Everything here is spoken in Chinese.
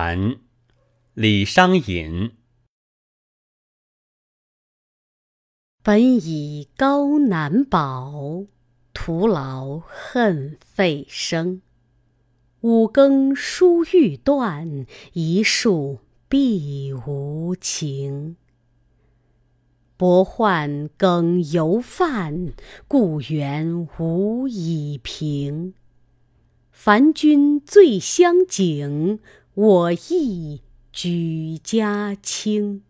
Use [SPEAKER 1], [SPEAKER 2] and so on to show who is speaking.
[SPEAKER 1] 蝉，李商隐。
[SPEAKER 2] 本以高难保，徒劳恨费声。五更疏欲断，一树碧无情。薄宦更犹犯，故园无以平。凡君最相景，我亦举家清。